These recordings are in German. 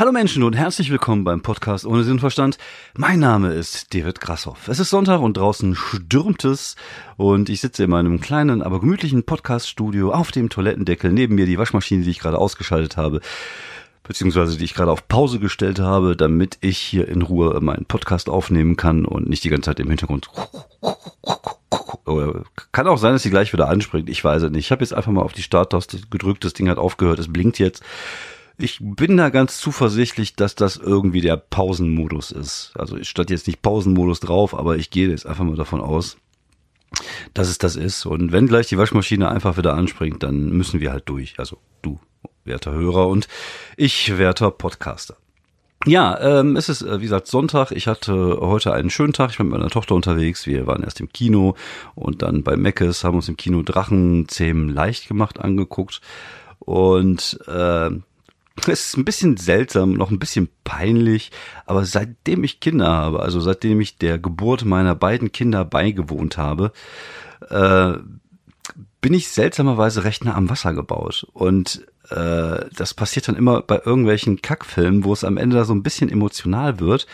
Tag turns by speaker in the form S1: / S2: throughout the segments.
S1: Hallo Menschen und herzlich willkommen beim Podcast ohne Sinn und Verstand. Mein Name ist David Grasshoff. Es ist Sonntag und draußen stürmt es und ich sitze in meinem kleinen, aber gemütlichen Podcaststudio auf dem Toilettendeckel. Neben mir die Waschmaschine, die ich gerade ausgeschaltet habe, beziehungsweise die ich gerade auf Pause gestellt habe, damit ich hier in Ruhe meinen Podcast aufnehmen kann und nicht die ganze Zeit im Hintergrund. Kann auch sein, dass sie gleich wieder anspringt. Ich weiß es nicht. Ich habe jetzt einfach mal auf die Starttaste gedrückt. Das Ding hat aufgehört. Es blinkt jetzt. Ich bin da ganz zuversichtlich, dass das irgendwie der Pausenmodus ist. Also ich stand jetzt nicht Pausenmodus drauf, aber ich gehe jetzt einfach mal davon aus, dass es das ist. Und wenn gleich die Waschmaschine einfach wieder anspringt, dann müssen wir halt durch. Also du, werter Hörer und ich, werter Podcaster. Ja, ähm, es ist, äh, wie gesagt, Sonntag. Ich hatte heute einen schönen Tag. Ich war mit meiner Tochter unterwegs. Wir waren erst im Kino und dann bei Meckes, haben uns im Kino Drachenzähmen leicht gemacht angeguckt. Und äh, es ist ein bisschen seltsam, noch ein bisschen peinlich, aber seitdem ich Kinder habe, also seitdem ich der Geburt meiner beiden Kinder beigewohnt habe, äh, bin ich seltsamerweise recht nah am Wasser gebaut. Und äh, das passiert dann immer bei irgendwelchen Kackfilmen, wo es am Ende da so ein bisschen emotional wird.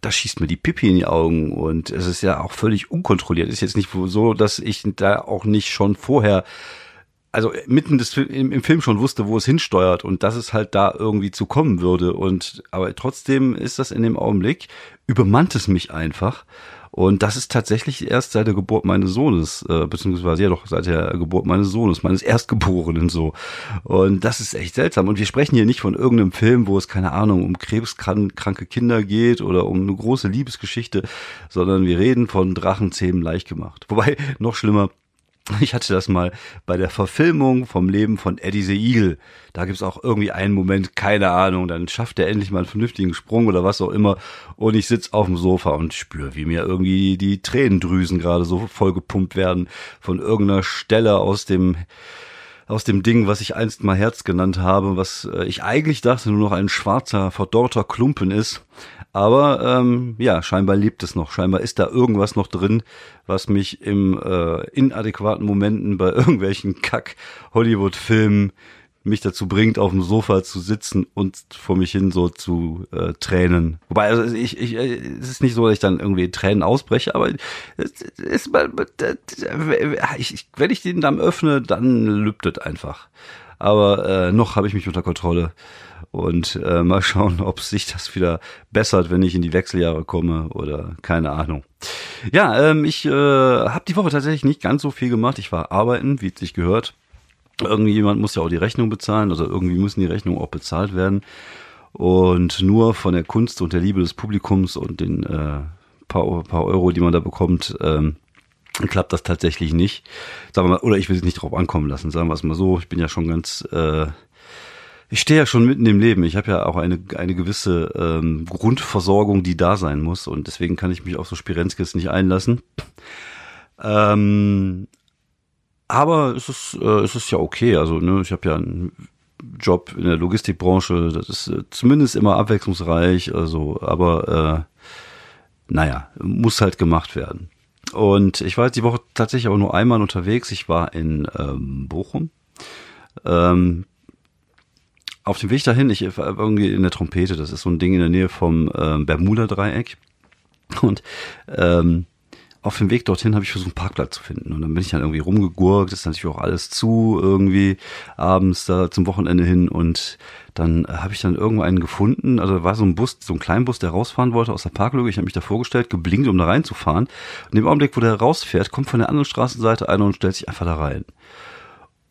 S1: Da schießt mir die Pipi in die Augen und es ist ja auch völlig unkontrolliert. Ist jetzt nicht so, dass ich da auch nicht schon vorher also mitten des, im, im Film schon wusste, wo es hinsteuert und dass es halt da irgendwie zu kommen würde. Und aber trotzdem ist das in dem Augenblick, übermannt es mich einfach. Und das ist tatsächlich erst seit der Geburt meines Sohnes, äh, beziehungsweise ja doch seit der Geburt meines Sohnes, meines Erstgeborenen so. Und das ist echt seltsam. Und wir sprechen hier nicht von irgendeinem Film, wo es, keine Ahnung, um krebskranke Kinder geht oder um eine große Liebesgeschichte, sondern wir reden von Drachenzähmen leicht gemacht. Wobei, noch schlimmer, ich hatte das mal bei der Verfilmung vom Leben von Eddie the Eagle. Da gibt's auch irgendwie einen Moment, keine Ahnung, dann schafft er endlich mal einen vernünftigen Sprung oder was auch immer. Und ich sitz auf dem Sofa und spüre, wie mir irgendwie die Tränendrüsen gerade so vollgepumpt werden von irgendeiner Stelle aus dem aus dem Ding, was ich einst mal Herz genannt habe, was äh, ich eigentlich dachte nur noch ein schwarzer, verdorrter Klumpen ist. Aber ähm, ja, scheinbar lebt es noch. Scheinbar ist da irgendwas noch drin, was mich im äh, inadäquaten Momenten bei irgendwelchen Kack-Hollywood-Filmen mich dazu bringt, auf dem Sofa zu sitzen und vor mich hin so zu äh, Tränen. Wobei, also ich, ich, äh, es ist nicht so, dass ich dann irgendwie Tränen ausbreche, aber es ist, ich, wenn ich den Damm öffne, dann lübtet einfach. Aber äh, noch habe ich mich unter Kontrolle. Und äh, mal schauen, ob sich das wieder bessert, wenn ich in die Wechseljahre komme oder keine Ahnung. Ja, ähm, ich äh, habe die Woche tatsächlich nicht ganz so viel gemacht. Ich war arbeiten, wie es sich gehört. Irgendjemand muss ja auch die Rechnung bezahlen, also irgendwie müssen die Rechnungen auch bezahlt werden. Und nur von der Kunst und der Liebe des Publikums und den äh, paar, paar Euro, die man da bekommt, ähm, klappt das tatsächlich nicht. Sagen wir mal, oder ich will es nicht drauf ankommen lassen, sagen wir es mal so. Ich bin ja schon ganz äh, ich stehe ja schon mitten im Leben. Ich habe ja auch eine, eine gewisse ähm, Grundversorgung, die da sein muss. Und deswegen kann ich mich auf so Spirenskis nicht einlassen. Ähm, aber es ist, äh, es ist ja okay. Also ne, ich habe ja einen Job in der Logistikbranche. Das ist äh, zumindest immer abwechslungsreich. Also, aber äh, naja, muss halt gemacht werden. Und ich war jetzt die Woche tatsächlich auch nur einmal unterwegs. Ich war in ähm, Bochum. Ähm, auf dem Weg dahin, ich war irgendwie in der Trompete, das ist so ein Ding in der Nähe vom ähm, Bermuda-Dreieck. Und ähm, auf dem Weg dorthin habe ich versucht, einen Parkplatz zu finden. Und dann bin ich dann irgendwie rumgegurkt, ist natürlich auch alles zu, irgendwie abends da zum Wochenende hin. Und dann habe ich dann irgendwo einen gefunden. Also war so ein Bus, so ein Kleinbus, der rausfahren wollte aus der Parklücke. Ich habe mich da vorgestellt, geblinkt, um da reinzufahren. Und im Augenblick, wo der rausfährt, kommt von der anderen Straßenseite einer und stellt sich einfach da rein.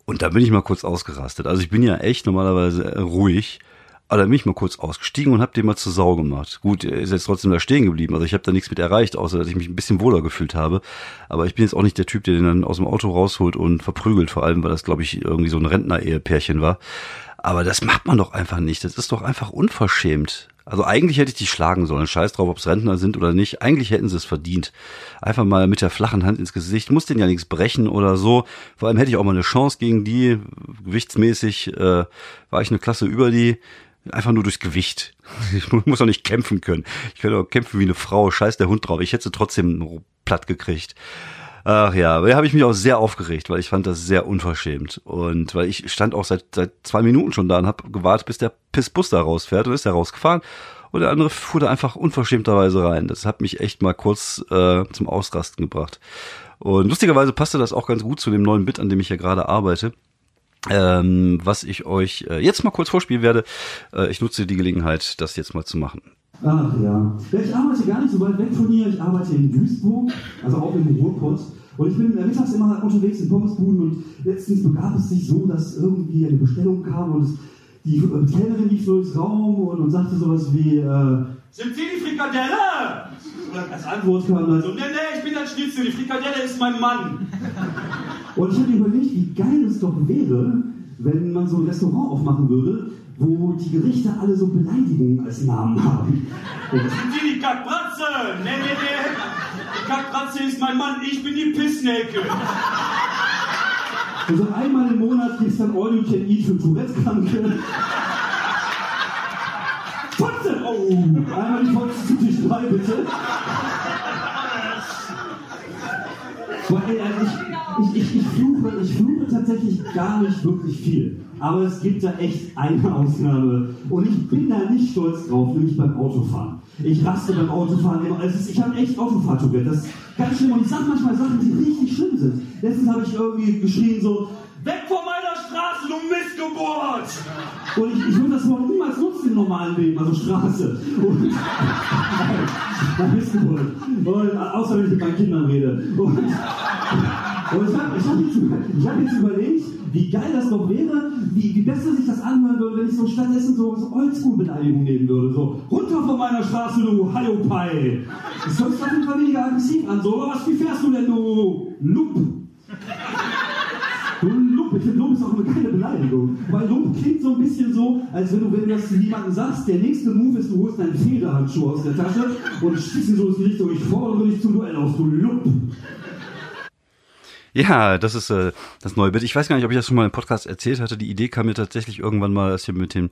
S1: Und da bin ich mal kurz ausgerastet. Also ich bin ja echt normalerweise ruhig. Aber da bin ich mal kurz ausgestiegen und hab den mal zur Sau gemacht. Gut, er ist jetzt trotzdem da stehen geblieben. Also ich habe da nichts mit erreicht, außer dass ich mich ein bisschen wohler gefühlt habe. Aber ich bin jetzt auch nicht der Typ, der den dann aus dem Auto rausholt und verprügelt, vor allem, weil das, glaube ich, irgendwie so ein Rentner-Ehepärchen war. Aber das macht man doch einfach nicht. Das ist doch einfach unverschämt. Also eigentlich hätte ich die schlagen sollen. Scheiß drauf, ob es Rentner sind oder nicht. Eigentlich hätten sie es verdient. Einfach mal mit der flachen Hand ins Gesicht. Muss denen ja nichts brechen oder so. Vor allem hätte ich auch mal eine Chance gegen die. Gewichtsmäßig äh, war ich eine Klasse über die. Einfach nur durchs Gewicht. Ich muss auch nicht kämpfen können. Ich könnte auch kämpfen wie eine Frau. Scheiß der Hund drauf. Ich hätte sie trotzdem platt gekriegt. Ach ja, da habe ich mich auch sehr aufgeregt, weil ich fand das sehr unverschämt. Und weil ich stand auch seit, seit zwei Minuten schon da und habe gewartet, bis der Pissbus da rausfährt und ist er rausgefahren. Und der andere fuhr da einfach unverschämterweise rein. Das hat mich echt mal kurz äh, zum Ausrasten gebracht. Und lustigerweise passte das auch ganz gut zu dem neuen Bit, an dem ich ja gerade arbeite. Ähm, was ich euch äh, jetzt mal kurz vorspielen werde. Äh, ich nutze die Gelegenheit, das jetzt mal zu machen.
S2: Ach ja. Ich arbeite gar nicht so weit weg von hier. Ich arbeite in Duisburg, also auch im Ruhrpott. Und ich bin mittags immer unterwegs in Pommesbuden und letztens begab es sich so, dass irgendwie eine Bestellung kam und es, die Kellnerin lief durchs Raum und, und sagte sowas wie, äh,
S3: Sind Sie die Frikadelle?
S2: und als Antwort kam dann
S3: So, nee, nee, ich bin der Schnitzel, die Frikadelle ist mein Mann.
S2: Und ich habe überlegt, wie geil es doch wäre, wenn man so ein Restaurant aufmachen würde, wo die Gerichte alle so Beleidigungen als Namen haben. Und
S3: Sind Sie die Kackbratze? Nee, nee, nee. Die Kackbratze ist mein Mann, ich bin die Pissnelke.
S2: Und so einmal im Monat gibt es dann All You Can Eat für Tourette-Kranke. Fotze! Oh, einmal die Fotze zu Tisch 3, bitte. Also ich, ich, ich, fluche, ich fluche tatsächlich gar nicht wirklich viel. Aber es gibt da echt eine Ausnahme. Und ich bin da nicht stolz drauf, nämlich beim Autofahren. Ich raste beim Autofahren immer. Also ich habe echt Autofahrtourette. Das ist ganz schlimm. Und ich sage manchmal Sachen, die richtig schlimm sind. Letztens habe ich irgendwie geschrien so,
S3: Weg von meiner Straße, du Missgeburt!
S2: und ich, ich würde das Wort niemals nutzen im normalen Leben, also Straße. Und, nein, Missgeburt. Und, außer wenn ich mit meinen Kindern rede. Und, und ich habe hab jetzt, hab jetzt überlegt, wie geil das doch wäre, wie, wie besser sich das anhören würde, wenn ich so stattdessen so, so Oldschool-Beleidigung nehmen würde. So, runter von meiner Straße, du Hallopai. Das hört sich auf jeden Fall weniger aggressiv an. So, was, wie fährst du denn, du Lup? Lump, ich finde Lump ist auch eine geile Beleidigung. Weil Lump klingt so ein bisschen so, als wenn du, wenn du das jemandem sagst, der nächste Move ist, du holst deinen Federhandschuh aus der Tasche und schießt ihn so in die Richtung, ich fordere dich zum Duell aus, du Lump.
S1: Ja, das ist äh, das neue Bild. Ich weiß gar nicht, ob ich das schon mal im Podcast erzählt hatte. Die Idee kam mir tatsächlich irgendwann mal, als wir mit dem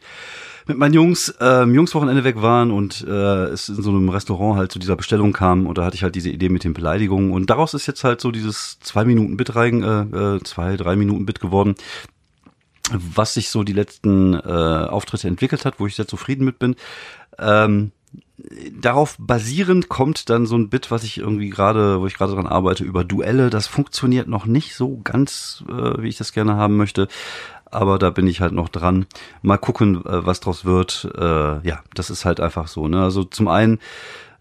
S1: mit meinen Jungs ähm, Jungswochenende weg waren und äh, es in so einem Restaurant halt zu dieser Bestellung kam und da hatte ich halt diese Idee mit den Beleidigungen und daraus ist jetzt halt so dieses zwei Minuten Bit rein, äh, äh, zwei drei Minuten Bit geworden, was sich so die letzten äh, Auftritte entwickelt hat, wo ich sehr zufrieden mit bin. Ähm, darauf basierend kommt dann so ein Bit, was ich irgendwie gerade, wo ich gerade dran arbeite, über Duelle. Das funktioniert noch nicht so ganz, äh, wie ich das gerne haben möchte. Aber da bin ich halt noch dran. Mal gucken, äh, was draus wird. Äh, ja, das ist halt einfach so. Ne? Also zum einen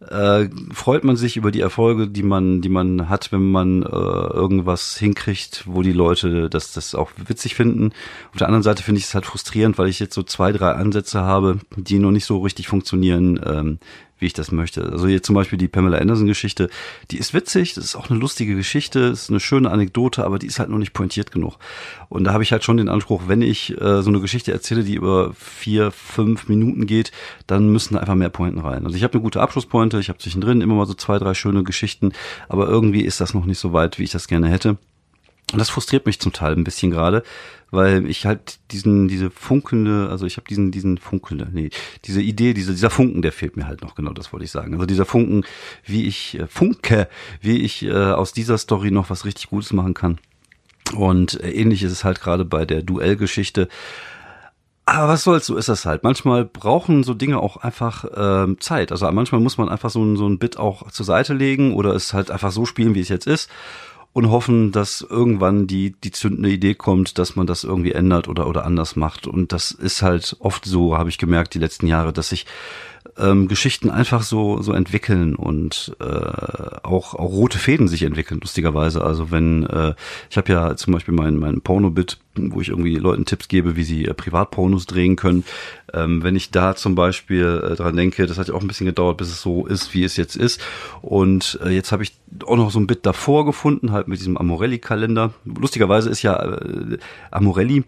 S1: äh, freut man sich über die Erfolge, die man, die man hat, wenn man äh, irgendwas hinkriegt, wo die Leute das, das auch witzig finden. Auf der anderen Seite finde ich es halt frustrierend, weil ich jetzt so zwei, drei Ansätze habe, die noch nicht so richtig funktionieren, ähm, wie ich das möchte. Also hier zum Beispiel die Pamela Anderson-Geschichte, die ist witzig, das ist auch eine lustige Geschichte, ist eine schöne Anekdote, aber die ist halt noch nicht pointiert genug. Und da habe ich halt schon den Anspruch, wenn ich äh, so eine Geschichte erzähle, die über vier, fünf Minuten geht, dann müssen da einfach mehr Pointen rein. Also ich habe eine gute Abschlusspointe, ich habe zwischendrin immer mal so zwei, drei schöne Geschichten, aber irgendwie ist das noch nicht so weit, wie ich das gerne hätte. Und das frustriert mich zum Teil ein bisschen gerade, weil ich halt diesen, diese funkelnde, also ich habe diesen, diesen funkelnde, nee, diese Idee, diese, dieser Funken, der fehlt mir halt noch, genau das wollte ich sagen. Also dieser Funken, wie ich, äh, Funke, wie ich äh, aus dieser Story noch was richtig Gutes machen kann. Und äh, ähnlich ist es halt gerade bei der Duellgeschichte. Aber was soll's, so ist das halt. Manchmal brauchen so Dinge auch einfach ähm, Zeit. Also manchmal muss man einfach so ein, so ein Bit auch zur Seite legen oder es halt einfach so spielen, wie es jetzt ist und hoffen, dass irgendwann die, die zündende Idee kommt, dass man das irgendwie ändert oder, oder anders macht. Und das ist halt oft so, habe ich gemerkt, die letzten Jahre, dass sich ähm, Geschichten einfach so, so entwickeln und äh, auch, auch rote Fäden sich entwickeln, lustigerweise. Also wenn, äh, ich habe ja zum Beispiel mein, mein Porno-Bit, wo ich irgendwie Leuten Tipps gebe, wie sie äh, Privatpornos drehen können. Ähm, wenn ich da zum Beispiel äh, dran denke, das hat ja auch ein bisschen gedauert, bis es so ist, wie es jetzt ist. Und äh, jetzt habe ich auch noch so ein Bit davor gefunden, halt mit diesem Amorelli-Kalender. Lustigerweise ist ja äh, Amorelli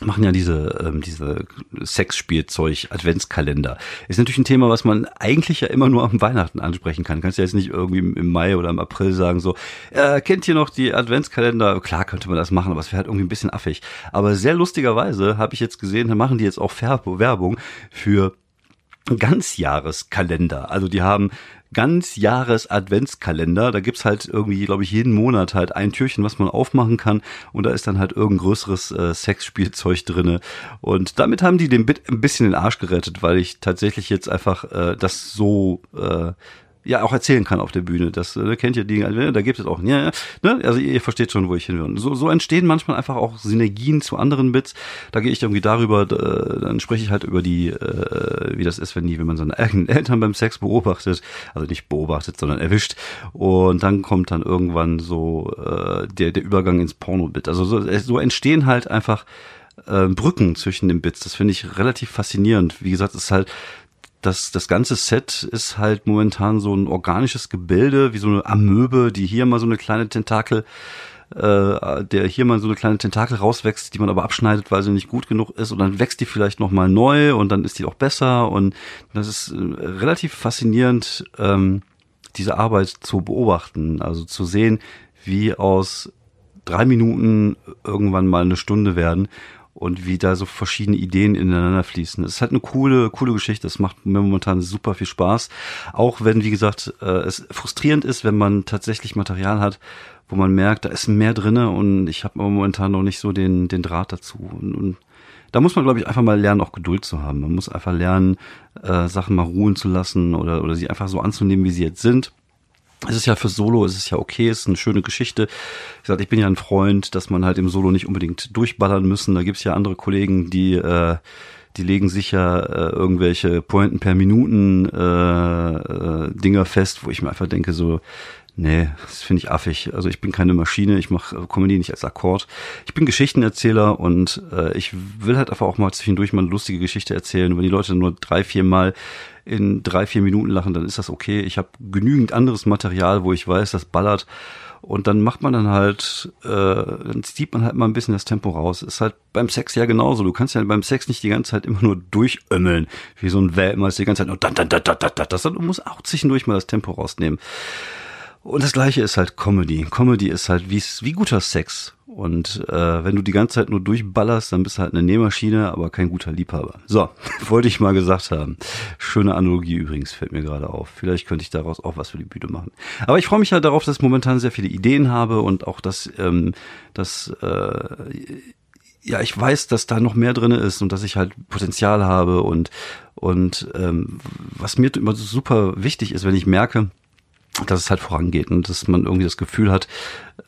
S1: machen ja diese ähm, diese Sexspielzeug Adventskalender. Ist natürlich ein Thema, was man eigentlich ja immer nur am Weihnachten ansprechen kann. Kannst ja jetzt nicht irgendwie im Mai oder im April sagen so, äh, kennt ihr noch die Adventskalender? Klar könnte man das machen, aber es wäre halt irgendwie ein bisschen affig. Aber sehr lustigerweise habe ich jetzt gesehen, da machen die jetzt auch Werbung für Ganzjahreskalender. Also die haben ganz Jahres Adventskalender. Da gibt's halt irgendwie, glaube ich, jeden Monat halt ein Türchen, was man aufmachen kann. Und da ist dann halt irgendein größeres äh, Sexspielzeug drinne. Und damit haben die den Bit ein bisschen den Arsch gerettet, weil ich tatsächlich jetzt einfach äh, das so äh, ja auch erzählen kann auf der Bühne. Das äh, kennt ihr die, also, da gibt es auch, ja, ja, ne? also ihr, ihr versteht schon, wo ich hin will. So, so entstehen manchmal einfach auch Synergien zu anderen Bits. Da gehe ich irgendwie darüber, da, dann spreche ich halt über die, äh, wie das ist, wenn die, wenn man seine eigenen Eltern beim Sex beobachtet, also nicht beobachtet, sondern erwischt. Und dann kommt dann irgendwann so äh, der der Übergang ins Porno-Bit. Also so, so entstehen halt einfach äh, Brücken zwischen den Bits. Das finde ich relativ faszinierend. Wie gesagt, es ist halt das, das ganze Set ist halt momentan so ein organisches Gebilde, wie so eine Amöbe, die hier mal so eine kleine Tentakel, äh, der hier mal so eine kleine Tentakel rauswächst, die man aber abschneidet, weil sie nicht gut genug ist. Und dann wächst die vielleicht nochmal neu und dann ist die auch besser. Und das ist äh, relativ faszinierend, ähm, diese Arbeit zu beobachten, also zu sehen, wie aus drei Minuten irgendwann mal eine Stunde werden und wie da so verschiedene Ideen ineinander fließen. Es ist halt eine coole, coole Geschichte. Es macht mir momentan super viel Spaß. Auch wenn, wie gesagt, äh, es frustrierend ist, wenn man tatsächlich Material hat, wo man merkt, da ist mehr drinne und ich habe momentan noch nicht so den, den Draht dazu. Und, und da muss man, glaube ich, einfach mal lernen, auch Geduld zu haben. Man muss einfach lernen, äh, Sachen mal ruhen zu lassen oder, oder sie einfach so anzunehmen, wie sie jetzt sind es ist ja für Solo, es ist ja okay, es ist eine schöne Geschichte. Ich sag, ich bin ja ein Freund, dass man halt im Solo nicht unbedingt durchballern müssen. Da gibt's ja andere Kollegen, die äh, die legen sich ja äh, irgendwelche Pointen per Minuten äh, äh, Dinger fest, wo ich mir einfach denke, so, nee, das finde ich affig. Also ich bin keine Maschine, ich mache Comedy nicht als Akkord. Ich bin Geschichtenerzähler und äh, ich will halt einfach auch mal zwischendurch mal eine lustige Geschichte erzählen. wenn die Leute nur drei, vier Mal in drei, vier Minuten lachen, dann ist das okay. Ich habe genügend anderes Material, wo ich weiß, das ballert. Und dann macht man dann halt, äh, dann zieht man halt mal ein bisschen das Tempo raus. Ist halt beim Sex ja genauso. Du kannst ja beim Sex nicht die ganze Zeit immer nur durchömmeln, wie so ein Weltmeister die ganze Zeit nur da, da, da, da, da, da. Das, du musst auch zwischendurch mal das Tempo rausnehmen. Und das gleiche ist halt Comedy. Comedy ist halt wie, wie guter Sex. Und äh, wenn du die ganze Zeit nur durchballerst, dann bist du halt eine Nähmaschine, aber kein guter Liebhaber. So, wollte ich mal gesagt haben. Schöne Analogie übrigens, fällt mir gerade auf. Vielleicht könnte ich daraus auch was für die Bühne machen. Aber ich freue mich halt darauf, dass ich momentan sehr viele Ideen habe und auch, dass, ähm, dass äh, ja, ich weiß, dass da noch mehr drin ist und dass ich halt Potenzial habe und und ähm, was mir immer super wichtig ist, wenn ich merke, dass es halt vorangeht und dass man irgendwie das Gefühl hat,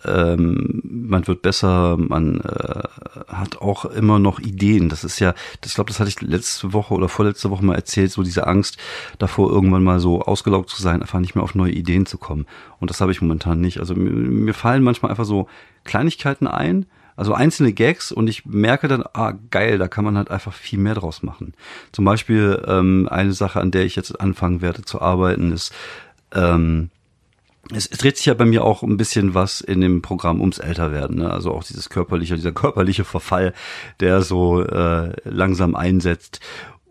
S1: ähm, man wird besser, man äh, hat auch immer noch Ideen. Das ist ja, ich glaube, das hatte ich letzte Woche oder vorletzte Woche mal erzählt, so diese Angst davor, irgendwann mal so ausgelaugt zu sein, einfach nicht mehr auf neue Ideen zu kommen. Und das habe ich momentan nicht. Also mir, mir fallen manchmal einfach so Kleinigkeiten ein, also einzelne Gags und ich merke dann, ah geil, da kann man halt einfach viel mehr draus machen. Zum Beispiel ähm, eine Sache, an der ich jetzt anfangen werde zu arbeiten, ist ähm, es, es dreht sich ja bei mir auch ein bisschen was in dem Programm ums Älterwerden. Ne? Also auch dieses körperliche, dieser körperliche Verfall, der so äh, langsam einsetzt.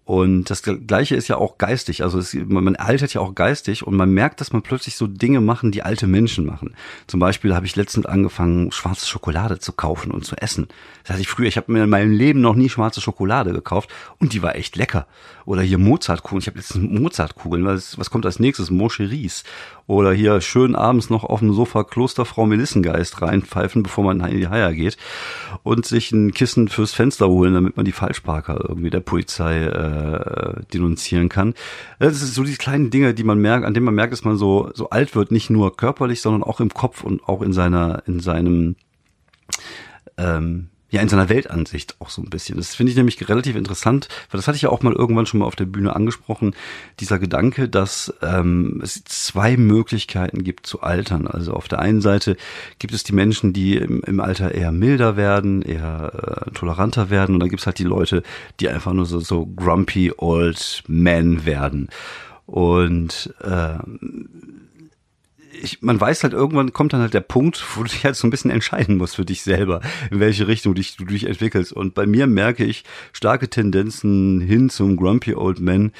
S1: Und das Gleiche ist ja auch geistig. Also es, man altert ja auch geistig und man merkt, dass man plötzlich so Dinge machen, die alte Menschen machen. Zum Beispiel habe ich letztens angefangen, schwarze Schokolade zu kaufen und zu essen. Das heißt, ich früher, ich habe mir in meinem Leben noch nie schwarze Schokolade gekauft und die war echt lecker. Oder hier Mozartkugeln. Ich habe jetzt Mozartkugeln. Was, was kommt als nächstes? Moncheries. Oder hier schön abends noch auf dem Sofa Klosterfrau Melissengeist reinpfeifen, bevor man in die Haier geht. Und sich ein Kissen fürs Fenster holen, damit man die Falschparker irgendwie der Polizei äh, denunzieren kann. Das sind so die kleinen Dinge, die man merkt, an denen man merkt, dass man so, so alt wird, nicht nur körperlich, sondern auch im Kopf und auch in seiner, in seinem ähm, ja in seiner Weltansicht auch so ein bisschen. Das finde ich nämlich relativ interessant, weil das hatte ich ja auch mal irgendwann schon mal auf der Bühne angesprochen, dieser Gedanke, dass ähm, es zwei Möglichkeiten gibt zu altern. Also auf der einen Seite gibt es die Menschen, die im, im Alter eher milder werden, eher äh, toleranter werden und dann gibt es halt die Leute, die einfach nur so, so grumpy old men werden. Und äh, ich, man weiß halt, irgendwann kommt dann halt der Punkt, wo du dich halt so ein bisschen entscheiden musst für dich selber, in welche Richtung dich, du dich entwickelst. Und bei mir merke ich starke Tendenzen hin zum Grumpy Old Man.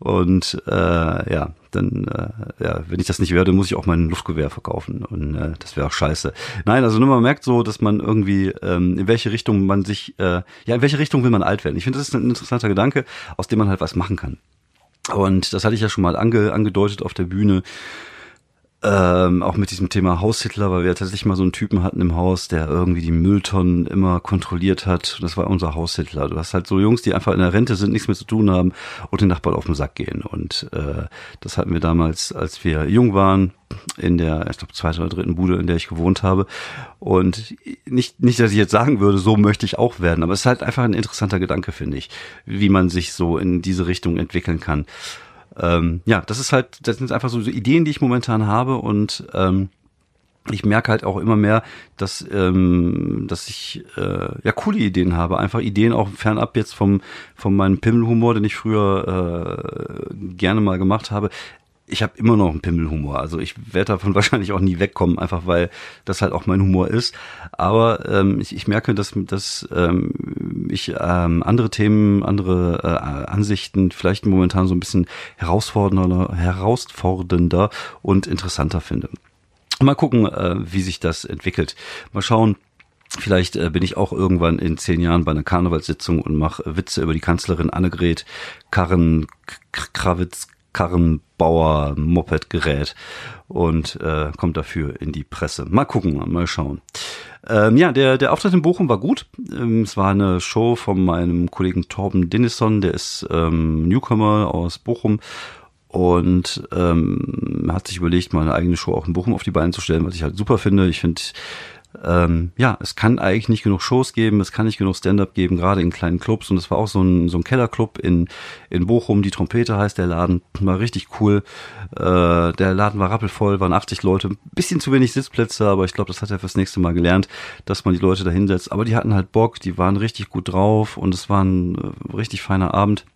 S1: Und äh, ja, dann, äh, ja, wenn ich das nicht werde, muss ich auch mein Luftgewehr verkaufen. Und äh, das wäre auch scheiße. Nein, also nur man merkt so, dass man irgendwie, ähm, in welche Richtung man sich, äh, ja, in welche Richtung will man alt werden. Ich finde, das ist ein interessanter Gedanke, aus dem man halt was machen kann. Und das hatte ich ja schon mal ange, angedeutet auf der Bühne. Ähm, auch mit diesem Thema Haushitler, weil wir tatsächlich mal so einen Typen hatten im Haus, der irgendwie die Mülltonnen immer kontrolliert hat. Das war unser Haushitler. Du hast halt so Jungs, die einfach in der Rente sind, nichts mehr zu tun haben und den Nachbarn auf den Sack gehen. Und äh, das hatten wir damals, als wir jung waren, in der, ich glaube, zweiten oder dritten Bude, in der ich gewohnt habe. Und nicht, nicht, dass ich jetzt sagen würde, so möchte ich auch werden, aber es ist halt einfach ein interessanter Gedanke, finde ich, wie man sich so in diese Richtung entwickeln kann ähm, ja, das ist halt, das sind einfach so Ideen, die ich momentan habe und ähm, ich merke halt auch immer mehr, dass, ähm, dass ich äh, ja coole Ideen habe. Einfach Ideen auch fernab jetzt vom, von meinem Pimmelhumor, den ich früher äh, gerne mal gemacht habe ich habe immer noch einen Pimmelhumor. Also ich werde davon wahrscheinlich auch nie wegkommen, einfach weil das halt auch mein Humor ist. Aber ähm, ich, ich merke, dass, dass ähm, ich ähm, andere Themen, andere äh, Ansichten vielleicht momentan so ein bisschen herausfordernder, herausfordernder und interessanter finde. Mal gucken, äh, wie sich das entwickelt. Mal schauen, Vielleicht äh, bin ich auch irgendwann in zehn Jahren bei einer Karnevalssitzung und mache Witze über die Kanzlerin Annegret Karren Krawitz Karrenbauer Mopedgerät und äh, kommt dafür in die Presse. Mal gucken, mal schauen. Ähm, ja, der, der Auftritt in Bochum war gut. Ähm, es war eine Show von meinem Kollegen Torben Denison, der ist ähm, Newcomer aus Bochum und ähm, hat sich überlegt, mal eine eigene Show auch in Bochum auf die Beine zu stellen, was ich halt super finde. Ich finde ähm, ja, es kann eigentlich nicht genug Shows geben, es kann nicht genug Stand-up geben, gerade in kleinen Clubs. Und es war auch so ein, so ein Kellerclub in, in Bochum, die Trompete heißt der Laden, war richtig cool. Äh, der Laden war rappelvoll, waren 80 Leute, bisschen zu wenig Sitzplätze, aber ich glaube, das hat er fürs nächste Mal gelernt, dass man die Leute da hinsetzt. Aber die hatten halt Bock, die waren richtig gut drauf und es war ein äh, richtig feiner Abend.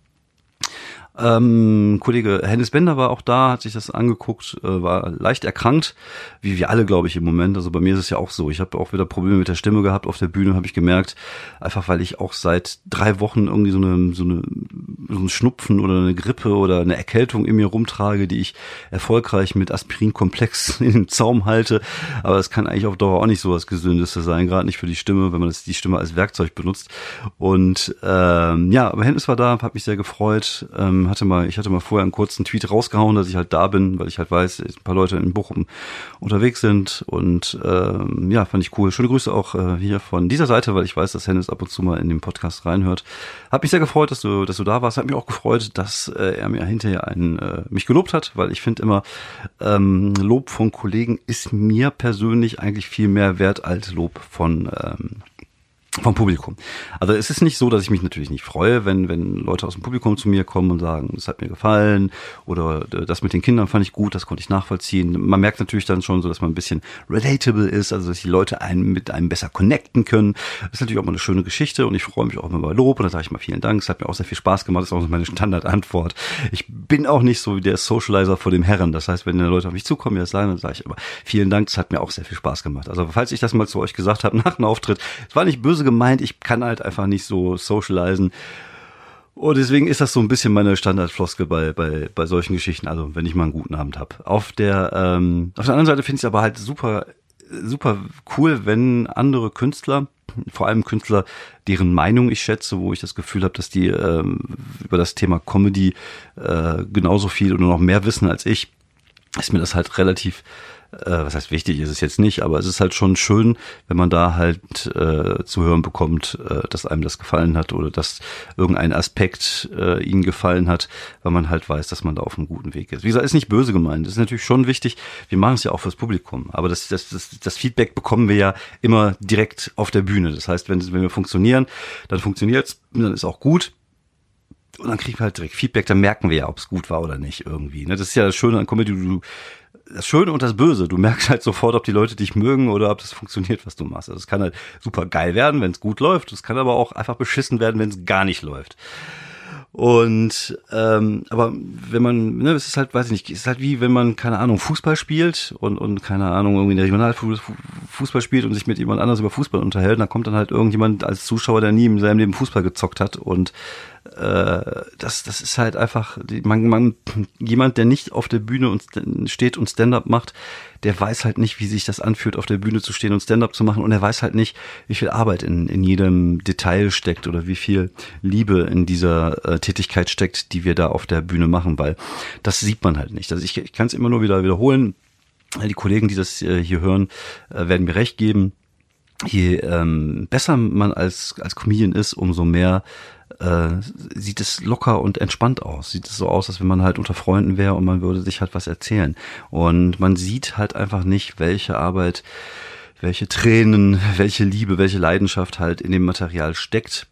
S1: Ähm, Kollege Hennis Bender war auch da, hat sich das angeguckt, äh, war leicht erkrankt, wie wir alle, glaube ich, im Moment. Also bei mir ist es ja auch so. Ich habe auch wieder Probleme mit der Stimme gehabt auf der Bühne, habe ich gemerkt. Einfach weil ich auch seit drei Wochen irgendwie so eine, so eine so ein Schnupfen oder eine Grippe oder eine Erkältung in mir rumtrage, die ich erfolgreich mit Aspirinkomplex in den Zaum halte. Aber es kann eigentlich auf Dauer auch nicht so was Gesündeste sein, gerade nicht für die Stimme, wenn man das, die Stimme als Werkzeug benutzt. Und ähm, ja, aber Hennis war da, hat mich sehr gefreut. Ähm, hatte mal, ich hatte mal vorher einen kurzen Tweet rausgehauen, dass ich halt da bin, weil ich halt weiß, ein paar Leute in Bochum unterwegs sind und ähm, ja, fand ich cool. Schöne Grüße auch äh, hier von dieser Seite, weil ich weiß, dass Hennis ab und zu mal in den Podcast reinhört. Hat mich sehr gefreut, dass du, dass du da warst. Hat mich auch gefreut, dass äh, er mir hinterher einen äh, mich gelobt hat, weil ich finde immer ähm, Lob von Kollegen ist mir persönlich eigentlich viel mehr wert als Lob von ähm, vom Publikum. Also es ist nicht so, dass ich mich natürlich nicht freue, wenn, wenn Leute aus dem Publikum zu mir kommen und sagen, es hat mir gefallen oder äh, das mit den Kindern fand ich gut, das konnte ich nachvollziehen. Man merkt natürlich dann schon so, dass man ein bisschen relatable ist, also dass die Leute einen mit einem besser connecten können. Das ist natürlich auch mal eine schöne Geschichte und ich freue mich auch immer bei Lob und dann sage ich mal vielen Dank, es hat mir auch sehr viel Spaß gemacht, das ist auch meine Standardantwort. Ich bin auch nicht so wie der Socializer vor dem Herren, das heißt, wenn Leute auf mich zukommen, ja sagen, dann sage ich aber vielen Dank, es hat mir auch sehr viel Spaß gemacht. Also falls ich das mal zu euch gesagt habe nach einem Auftritt, es war nicht böse böse gemeint, ich kann halt einfach nicht so socialisen. Und deswegen ist das so ein bisschen meine Standardfloskel bei, bei, bei solchen Geschichten, also wenn ich mal einen guten Abend habe. Auf der, ähm, auf der anderen Seite finde ich es aber halt super, super cool, wenn andere Künstler, vor allem Künstler, deren Meinung ich schätze, wo ich das Gefühl habe, dass die ähm, über das Thema Comedy äh, genauso viel oder noch mehr wissen als ich, ist mir das halt relativ äh, was heißt wichtig ist es jetzt nicht, aber es ist halt schon schön, wenn man da halt äh, zu hören bekommt, äh, dass einem das gefallen hat oder dass irgendein Aspekt äh, ihnen gefallen hat, weil man halt weiß, dass man da auf einem guten Weg ist. Wie gesagt, ist nicht böse gemeint, das ist natürlich schon wichtig. Wir machen es ja auch fürs Publikum, aber das, das, das, das Feedback bekommen wir ja immer direkt auf der Bühne. Das heißt, wenn, wenn wir funktionieren, dann funktioniert's, dann ist auch gut und dann kriegen wir halt direkt Feedback, dann merken wir ja, ob es gut war oder nicht irgendwie. Ne? Das ist ja das Schöne an Comedy, du, das Schöne und das Böse. Du merkst halt sofort, ob die Leute dich mögen oder ob das funktioniert, was du machst. Also es kann halt super geil werden, wenn es gut läuft. Es kann aber auch einfach beschissen werden, wenn es gar nicht läuft. Und ähm, aber wenn man, ne, es ist halt, weiß ich nicht, es ist halt wie wenn man, keine Ahnung, Fußball spielt und, und keine Ahnung, irgendwie in der Regionalfußball spielt und sich mit jemand anders über Fußball unterhält, dann kommt dann halt irgendjemand als Zuschauer, der nie in seinem Leben Fußball gezockt hat und das, das ist halt einfach, man, man, jemand, der nicht auf der Bühne und steht und Stand-up macht, der weiß halt nicht, wie sich das anfühlt, auf der Bühne zu stehen und Stand-up zu machen und er weiß halt nicht, wie viel Arbeit in, in jedem Detail steckt oder wie viel Liebe in dieser äh, Tätigkeit steckt, die wir da auf der Bühne machen, weil das sieht man halt nicht. Also ich, ich kann es immer nur wieder wiederholen. Die Kollegen, die das äh, hier hören, äh, werden mir recht geben. Je ähm, besser man als, als Comedian ist, umso mehr äh, sieht es locker und entspannt aus. Sieht es so aus, als wenn man halt unter Freunden wäre und man würde sich halt was erzählen. Und man sieht halt einfach nicht, welche Arbeit, welche Tränen, welche Liebe, welche Leidenschaft halt in dem Material steckt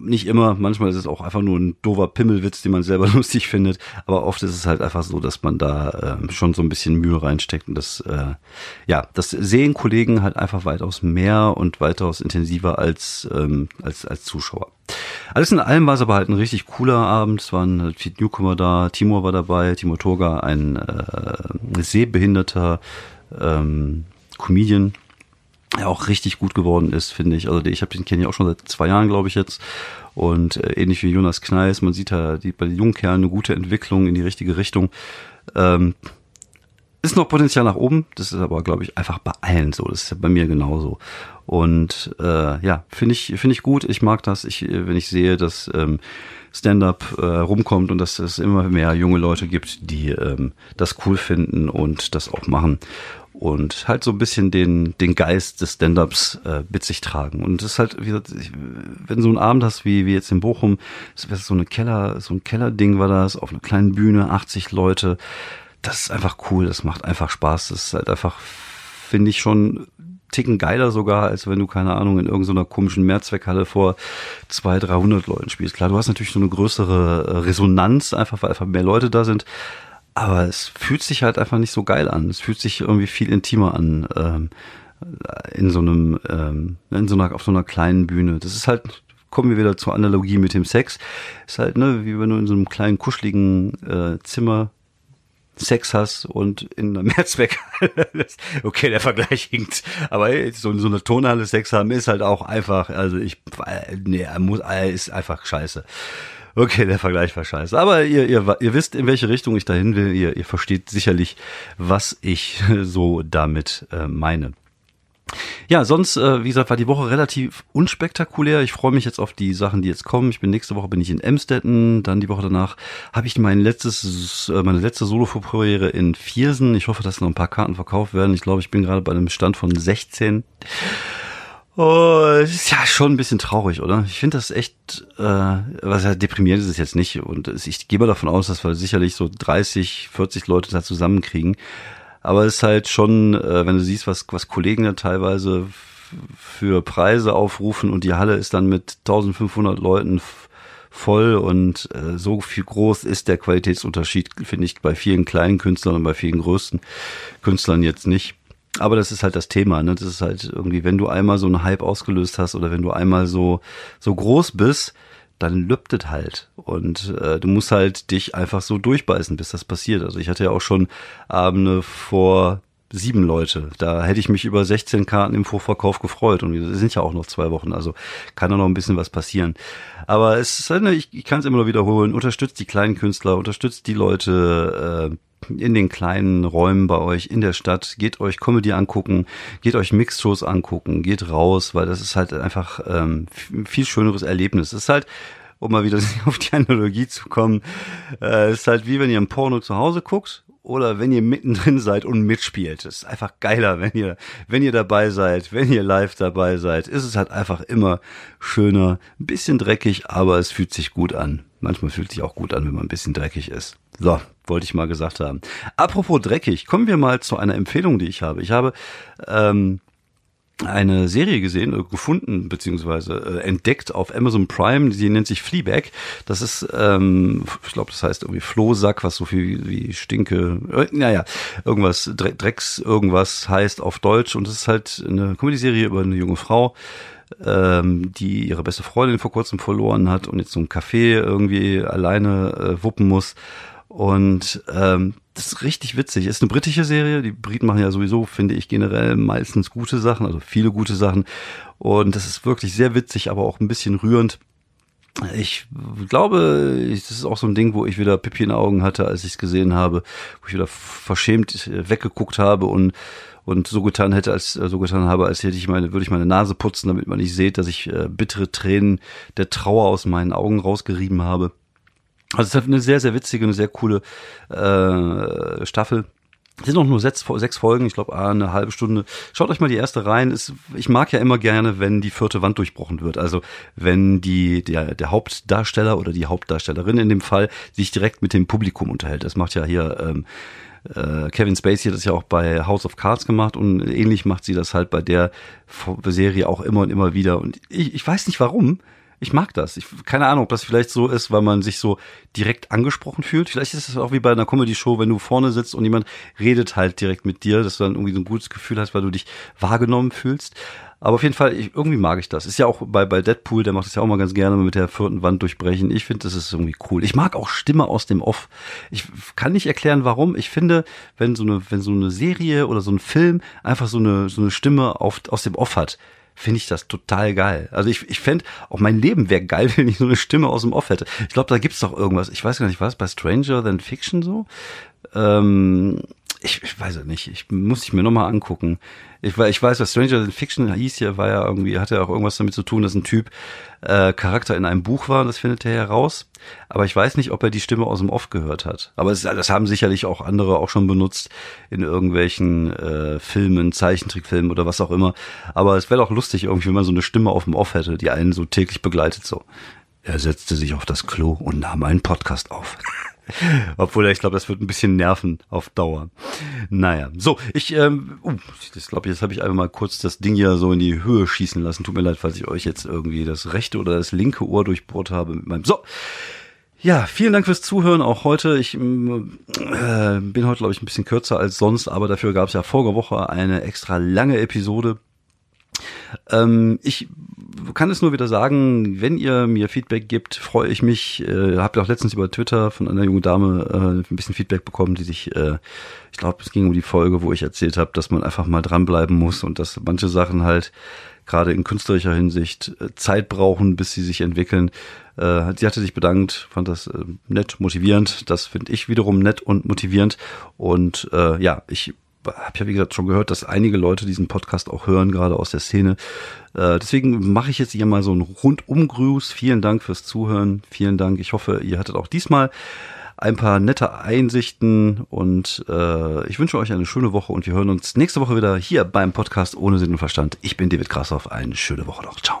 S1: nicht immer, manchmal ist es auch einfach nur ein doofer Pimmelwitz, den man selber lustig findet, aber oft ist es halt einfach so, dass man da äh, schon so ein bisschen Mühe reinsteckt und das, äh, ja, das sehen Kollegen halt einfach weitaus mehr und weitaus intensiver als, ähm, als, als Zuschauer. Alles in allem war es aber halt ein richtig cooler Abend. Es waren halt viele Newcomer da. Timur war dabei, Timur Toga, ein äh, sehbehinderter ähm, Comedian, der auch richtig gut geworden ist, finde ich. Also ich habe den kenne ich auch schon seit zwei Jahren, glaube ich jetzt. Und äh, ähnlich wie Jonas Kneis, man sieht da die, bei den jungen Kerlen eine gute Entwicklung in die richtige Richtung. Ähm, ist noch Potenzial nach oben, das ist aber, glaube ich, einfach bei allen so. Das ist ja bei mir genauso. Und äh, ja, finde ich, finde ich gut. Ich mag das, ich, wenn ich sehe, dass ähm, Stand-up äh, rumkommt und dass es immer mehr junge Leute gibt, die ähm, das cool finden und das auch machen und halt so ein bisschen den, den Geist des Stand-Ups äh, mit sich tragen. Und das ist halt, wie gesagt, wenn du so einen Abend hast wie, wie jetzt in Bochum, das wäre so eine Keller, so ein Kellerding war das, auf einer kleinen Bühne, 80 Leute. Das ist einfach cool, das macht einfach Spaß. Das ist halt einfach, finde ich schon Ticken geiler sogar, als wenn du, keine Ahnung, in irgendeiner komischen Mehrzweckhalle vor 200, 300 Leuten spielst. Klar, du hast natürlich so eine größere äh, Resonanz, einfach weil einfach mehr Leute da sind aber es fühlt sich halt einfach nicht so geil an. Es fühlt sich irgendwie viel intimer an ähm, in so einem, ähm, in so einer, auf so einer kleinen Bühne. Das ist halt, kommen wir wieder zur Analogie mit dem Sex. Ist halt, ne, wie wenn du in so einem kleinen, kuscheligen äh, Zimmer Sex hast und in einer Mehrzweckhalle. okay, der Vergleich hinkt. Aber so, so eine Tonhalle Sex haben ist halt auch einfach, also ich, äh, nee, muss, äh, ist einfach scheiße. Okay, der Vergleich war scheiße. Aber ihr, ihr, ihr wisst, in welche Richtung ich dahin will. Ihr, ihr versteht sicherlich, was ich so damit äh, meine. Ja, sonst, äh, wie gesagt, war die Woche relativ unspektakulär. Ich freue mich jetzt auf die Sachen, die jetzt kommen. Ich bin nächste Woche bin ich in Emstetten, dann die Woche danach habe ich mein letztes, äh, meine letzte Solo-Premiere in Viersen. Ich hoffe, dass noch ein paar Karten verkauft werden. Ich glaube, ich bin gerade bei einem Stand von 16. Oh, ist ja schon ein bisschen traurig, oder? Ich finde das echt, äh, was ja deprimierend ist es jetzt nicht. Und ich gehe mal davon aus, dass wir sicherlich so 30, 40 Leute da zusammenkriegen. Aber es ist halt schon, äh, wenn du siehst, was, was Kollegen da teilweise für Preise aufrufen und die Halle ist dann mit 1500 Leuten voll und äh, so viel groß ist der Qualitätsunterschied, finde ich, bei vielen kleinen Künstlern und bei vielen größten Künstlern jetzt nicht. Aber das ist halt das Thema, ne? Das ist halt irgendwie, wenn du einmal so einen Hype ausgelöst hast oder wenn du einmal so, so groß bist, dann lüptet halt. Und äh, du musst halt dich einfach so durchbeißen, bis das passiert. Also ich hatte ja auch schon Abende vor sieben Leute. Da hätte ich mich über 16 Karten im Vorverkauf gefreut. Und wir sind ja auch noch zwei Wochen, also kann da noch ein bisschen was passieren. Aber es ist, ne, ich, ich kann es immer nur wiederholen. Unterstützt die kleinen Künstler, unterstützt die Leute, äh, in den kleinen Räumen bei euch in der Stadt. Geht euch Comedy angucken, geht euch Mixshows angucken, geht raus, weil das ist halt einfach ähm, viel schöneres Erlebnis. Es ist halt, um mal wieder auf die Analogie zu kommen, äh, ist halt wie wenn ihr ein Porno zu Hause guckt oder wenn ihr mittendrin seid und mitspielt. Es ist einfach geiler, wenn ihr, wenn ihr dabei seid, wenn ihr live dabei seid. Ist es halt einfach immer schöner, ein bisschen dreckig, aber es fühlt sich gut an. Manchmal fühlt sich auch gut an, wenn man ein bisschen dreckig ist. So, wollte ich mal gesagt haben. Apropos dreckig, kommen wir mal zu einer Empfehlung, die ich habe. Ich habe ähm, eine Serie gesehen, äh, gefunden beziehungsweise äh, entdeckt auf Amazon Prime, die nennt sich Fleabag. Das ist, ähm, ich glaube, das heißt irgendwie Flohsack, was so viel wie Stinke, äh, naja, irgendwas, Drecks, irgendwas heißt auf Deutsch. Und es ist halt eine Comedy-Serie über eine junge Frau, ähm, die ihre beste Freundin vor kurzem verloren hat und jetzt so ein Café irgendwie alleine äh, wuppen muss. Und ähm, das ist richtig witzig. Ist eine britische Serie. Die Briten machen ja sowieso, finde ich, generell meistens gute Sachen, also viele gute Sachen. Und das ist wirklich sehr witzig, aber auch ein bisschen rührend. ich glaube, das ist auch so ein Ding, wo ich wieder Pipi in Augen hatte, als ich es gesehen habe, wo ich wieder verschämt äh, weggeguckt habe und und so getan hätte, als äh, so getan habe, als hätte ich meine, würde ich meine Nase putzen, damit man nicht sieht, dass ich äh, bittere Tränen der Trauer aus meinen Augen rausgerieben habe. Also es ist eine sehr, sehr witzige, eine sehr coole äh, Staffel. Es sind auch nur sechs, sechs Folgen, ich glaube eine halbe Stunde. Schaut euch mal die erste rein. Ist, ich mag ja immer gerne, wenn die vierte Wand durchbrochen wird. Also wenn die der, der Hauptdarsteller oder die Hauptdarstellerin in dem Fall sich direkt mit dem Publikum unterhält. Das macht ja hier ähm, äh, Kevin Spacey hat das ja auch bei House of Cards gemacht und ähnlich macht sie das halt bei der Serie auch immer und immer wieder. Und ich, ich weiß nicht warum. Ich mag das. Ich, keine Ahnung, ob das vielleicht so ist, weil man sich so direkt angesprochen fühlt. Vielleicht ist es auch wie bei einer Comedy-Show, wenn du vorne sitzt und jemand redet halt direkt mit dir, dass du dann irgendwie so ein gutes Gefühl hast, weil du dich wahrgenommen fühlst. Aber auf jeden Fall, ich, irgendwie mag ich das. Ist ja auch bei, bei Deadpool, der macht das ja auch mal ganz gerne mit der vierten Wand durchbrechen. Ich finde, das ist irgendwie cool. Ich mag auch Stimme aus dem Off. Ich kann nicht erklären, warum. Ich finde, wenn so eine, wenn so eine Serie oder so ein Film einfach so eine, so eine Stimme auf, aus dem Off hat, finde ich das total geil. Also ich, ich fände, auch mein Leben wäre geil, wenn ich so eine Stimme aus dem Off hätte. Ich glaube, da gibt's doch irgendwas. Ich weiß gar nicht, was bei Stranger Than Fiction so? Ähm, ich, ich weiß es nicht. Ich muss ich mir nochmal angucken. Ich, ich weiß, was Stranger Than Fiction hieß ja, war ja irgendwie, hatte ja auch irgendwas damit zu tun, dass ein Typ äh, Charakter in einem Buch war, das findet er heraus. Aber ich weiß nicht, ob er die Stimme aus dem Off gehört hat. Aber es, das haben sicherlich auch andere auch schon benutzt in irgendwelchen äh, Filmen, Zeichentrickfilmen oder was auch immer. Aber es wäre auch lustig irgendwie, wenn man so eine Stimme auf dem Off hätte, die einen so täglich begleitet so. Er setzte sich auf das Klo und nahm einen Podcast auf. Obwohl, ich glaube, das wird ein bisschen nerven auf Dauer. Naja, so, ich, ähm, uh, das glaube ich, jetzt habe ich einfach mal kurz das Ding hier so in die Höhe schießen lassen. Tut mir leid, falls ich euch jetzt irgendwie das rechte oder das linke Ohr durchbohrt habe mit meinem. So. Ja, vielen Dank fürs Zuhören auch heute. Ich äh, bin heute, glaube ich, ein bisschen kürzer als sonst, aber dafür gab es ja vorige Woche eine extra lange Episode. Ähm, ich kann es nur wieder sagen, wenn ihr mir Feedback gibt, freue ich mich. Äh, habt auch letztens über Twitter von einer jungen Dame äh, ein bisschen Feedback bekommen, die sich, äh, ich glaube, es ging um die Folge, wo ich erzählt habe, dass man einfach mal dranbleiben muss und dass manche Sachen halt gerade in künstlerischer Hinsicht äh, Zeit brauchen, bis sie sich entwickeln. Äh, sie hatte sich bedankt, fand das äh, nett, motivierend. Das finde ich wiederum nett und motivierend. Und äh, ja, ich habe ja wie gesagt schon gehört, dass einige Leute diesen Podcast auch hören, gerade aus der Szene. Äh, deswegen mache ich jetzt hier mal so einen Rundumgruß. Vielen Dank fürs Zuhören. Vielen Dank. Ich hoffe, ihr hattet auch diesmal ein paar nette Einsichten und äh, ich wünsche euch eine schöne Woche und wir hören uns nächste Woche wieder hier beim Podcast ohne Sinn und Verstand. Ich bin David Krassoff. Eine schöne Woche noch. Ciao.